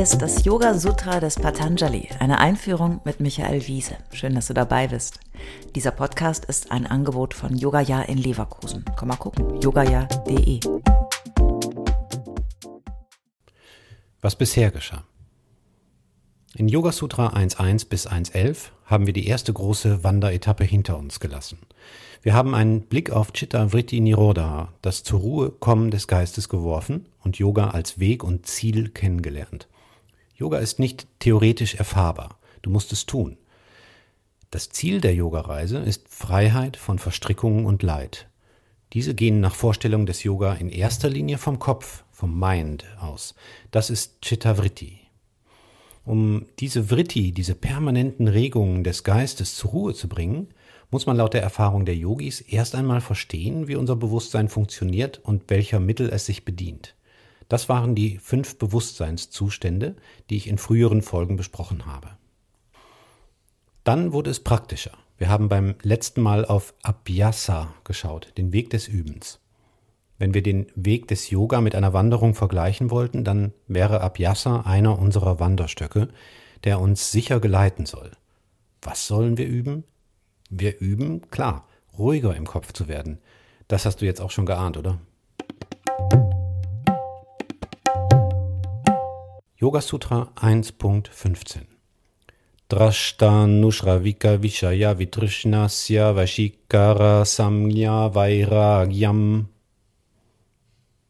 Ist das Yoga Sutra des Patanjali, eine Einführung mit Michael Wiese. Schön, dass du dabei bist. Dieser Podcast ist ein Angebot von Yogaya in Leverkusen. Komm mal gucken, yogaya.de. Was bisher geschah. In Yoga Sutra 1.1 bis 1.11 haben wir die erste große Wanderetappe hinter uns gelassen. Wir haben einen Blick auf Chitta Vritti Nirodha, das zur Ruhe kommen des Geistes geworfen und Yoga als Weg und Ziel kennengelernt. Yoga ist nicht theoretisch erfahrbar. Du musst es tun. Das Ziel der Yogareise ist Freiheit von Verstrickungen und Leid. Diese gehen nach Vorstellung des Yoga in erster Linie vom Kopf, vom Mind aus. Das ist Chitta Vritti. Um diese Vritti, diese permanenten Regungen des Geistes zur Ruhe zu bringen, muss man laut der Erfahrung der Yogis erst einmal verstehen, wie unser Bewusstsein funktioniert und welcher Mittel es sich bedient. Das waren die fünf Bewusstseinszustände, die ich in früheren Folgen besprochen habe. Dann wurde es praktischer. Wir haben beim letzten Mal auf Abhyasa geschaut, den Weg des Übens. Wenn wir den Weg des Yoga mit einer Wanderung vergleichen wollten, dann wäre Abhyasa einer unserer Wanderstöcke, der uns sicher geleiten soll. Was sollen wir üben? Wir üben, klar, ruhiger im Kopf zu werden. Das hast du jetzt auch schon geahnt, oder? Yoga Sutra 1.15 Drashta Nushravika Vishaya Vitrishnasya Vashikara Samya Vairagyam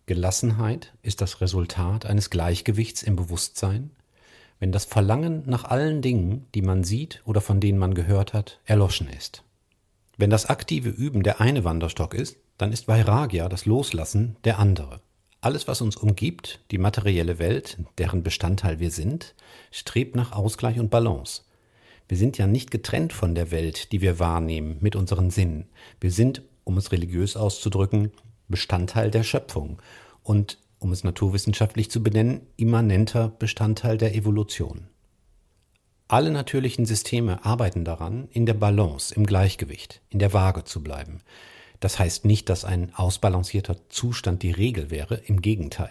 Gelassenheit ist das Resultat eines Gleichgewichts im Bewusstsein, wenn das Verlangen nach allen Dingen, die man sieht oder von denen man gehört hat, erloschen ist. Wenn das aktive Üben der eine Wanderstock ist, dann ist Vairagya, das Loslassen, der andere. Alles, was uns umgibt, die materielle Welt, deren Bestandteil wir sind, strebt nach Ausgleich und Balance. Wir sind ja nicht getrennt von der Welt, die wir wahrnehmen mit unseren Sinnen. Wir sind, um es religiös auszudrücken, Bestandteil der Schöpfung und, um es naturwissenschaftlich zu benennen, immanenter Bestandteil der Evolution. Alle natürlichen Systeme arbeiten daran, in der Balance, im Gleichgewicht, in der Waage zu bleiben. Das heißt nicht, dass ein ausbalancierter Zustand die Regel wäre, im Gegenteil.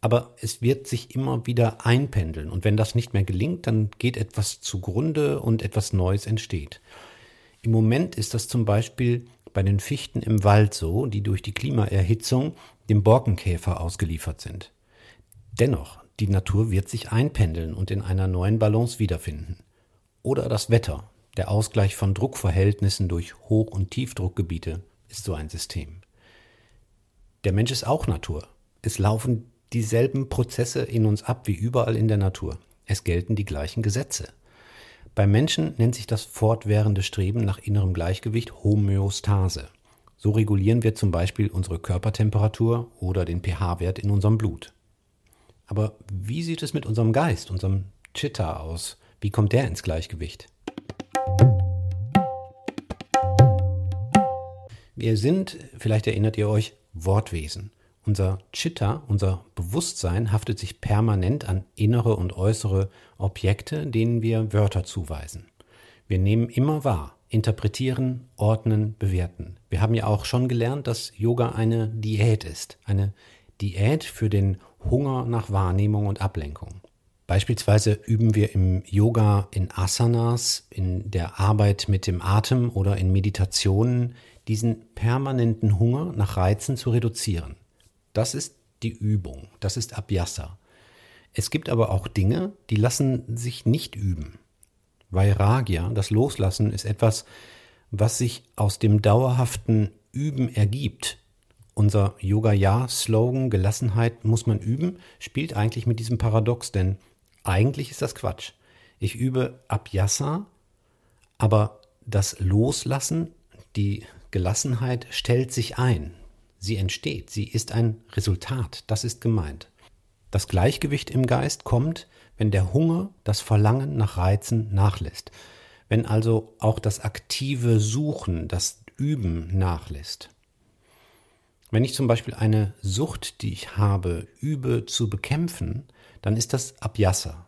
Aber es wird sich immer wieder einpendeln und wenn das nicht mehr gelingt, dann geht etwas zugrunde und etwas Neues entsteht. Im Moment ist das zum Beispiel bei den Fichten im Wald so, die durch die Klimaerhitzung dem Borkenkäfer ausgeliefert sind. Dennoch, die Natur wird sich einpendeln und in einer neuen Balance wiederfinden. Oder das Wetter, der Ausgleich von Druckverhältnissen durch Hoch- und Tiefdruckgebiete ist so ein System. Der Mensch ist auch Natur. Es laufen dieselben Prozesse in uns ab wie überall in der Natur. Es gelten die gleichen Gesetze. Beim Menschen nennt sich das fortwährende Streben nach innerem Gleichgewicht Homöostase. So regulieren wir zum Beispiel unsere Körpertemperatur oder den pH-Wert in unserem Blut. Aber wie sieht es mit unserem Geist, unserem Chitta aus? Wie kommt der ins Gleichgewicht? Wir sind, vielleicht erinnert ihr euch, Wortwesen. Unser Chitta, unser Bewusstsein, haftet sich permanent an innere und äußere Objekte, denen wir Wörter zuweisen. Wir nehmen immer wahr, interpretieren, ordnen, bewerten. Wir haben ja auch schon gelernt, dass Yoga eine Diät ist, eine Diät für den Hunger nach Wahrnehmung und Ablenkung. Beispielsweise üben wir im Yoga in Asanas, in der Arbeit mit dem Atem oder in Meditationen diesen permanenten Hunger nach Reizen zu reduzieren. Das ist die Übung, das ist Abhyasa. Es gibt aber auch Dinge, die lassen sich nicht üben. Vairagya, das Loslassen, ist etwas, was sich aus dem dauerhaften Üben ergibt. Unser Yoga-Ja-Slogan Gelassenheit muss man üben, spielt eigentlich mit diesem Paradox, denn eigentlich ist das Quatsch. Ich übe Abhyasa, aber das Loslassen, die Gelassenheit stellt sich ein. Sie entsteht, sie ist ein Resultat, das ist gemeint. Das Gleichgewicht im Geist kommt, wenn der Hunger, das Verlangen nach Reizen nachlässt, wenn also auch das aktive Suchen, das Üben nachlässt. Wenn ich zum Beispiel eine Sucht, die ich habe, übe zu bekämpfen, dann ist das Abhyasa.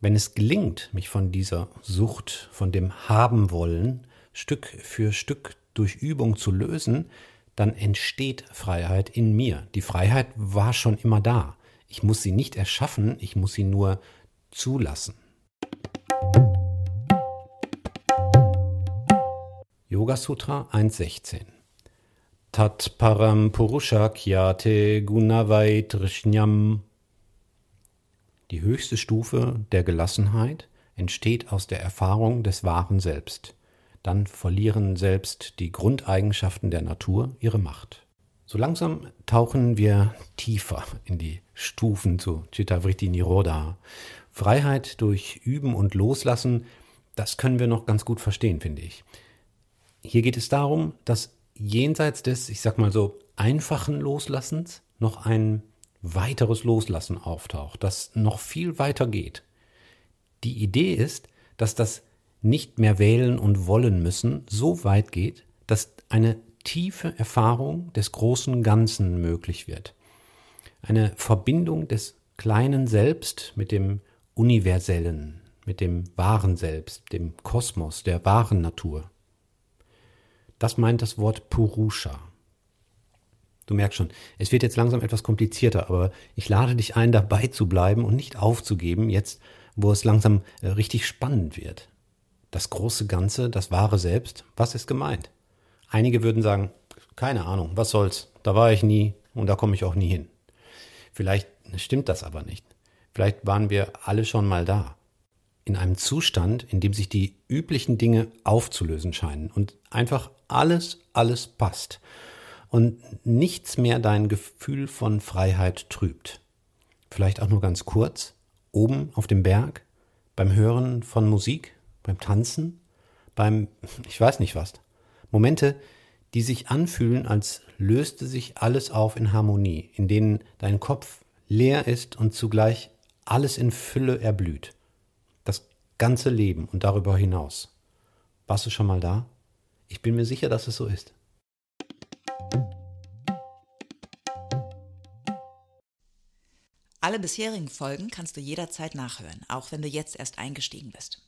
Wenn es gelingt, mich von dieser Sucht, von dem Haben wollen, Stück für Stück durch Übung zu lösen, dann entsteht Freiheit in mir. Die Freiheit war schon immer da. Ich muss sie nicht erschaffen, ich muss sie nur zulassen. Yoga Sutra 1.16 Tat param purusha kyate gunavai trishnyam Die höchste Stufe der Gelassenheit entsteht aus der Erfahrung des wahren Selbst. Dann verlieren selbst die Grundeigenschaften der Natur ihre Macht. So langsam tauchen wir tiefer in die Stufen zu Chittavritti Niroda. Freiheit durch Üben und Loslassen, das können wir noch ganz gut verstehen, finde ich. Hier geht es darum, dass jenseits des, ich sag mal so, einfachen Loslassens noch ein weiteres Loslassen auftaucht, das noch viel weiter geht. Die Idee ist, dass das nicht mehr wählen und wollen müssen so weit geht, dass eine tiefe Erfahrung des großen Ganzen möglich wird. Eine Verbindung des kleinen Selbst mit dem Universellen, mit dem wahren Selbst, dem Kosmos, der wahren Natur. Das meint das Wort Purusha. Du merkst schon, es wird jetzt langsam etwas komplizierter, aber ich lade dich ein, dabei zu bleiben und nicht aufzugeben, jetzt wo es langsam äh, richtig spannend wird. Das große Ganze, das wahre Selbst, was ist gemeint? Einige würden sagen, keine Ahnung, was soll's, da war ich nie und da komme ich auch nie hin. Vielleicht stimmt das aber nicht. Vielleicht waren wir alle schon mal da. In einem Zustand, in dem sich die üblichen Dinge aufzulösen scheinen und einfach alles, alles passt und nichts mehr dein Gefühl von Freiheit trübt. Vielleicht auch nur ganz kurz, oben auf dem Berg, beim Hören von Musik, beim Tanzen, beim ich weiß nicht was. Momente, die sich anfühlen, als löste sich alles auf in Harmonie, in denen dein Kopf leer ist und zugleich alles in Fülle erblüht. Das ganze Leben und darüber hinaus. Warst du schon mal da? Ich bin mir sicher, dass es so ist. Alle bisherigen Folgen kannst du jederzeit nachhören, auch wenn du jetzt erst eingestiegen bist.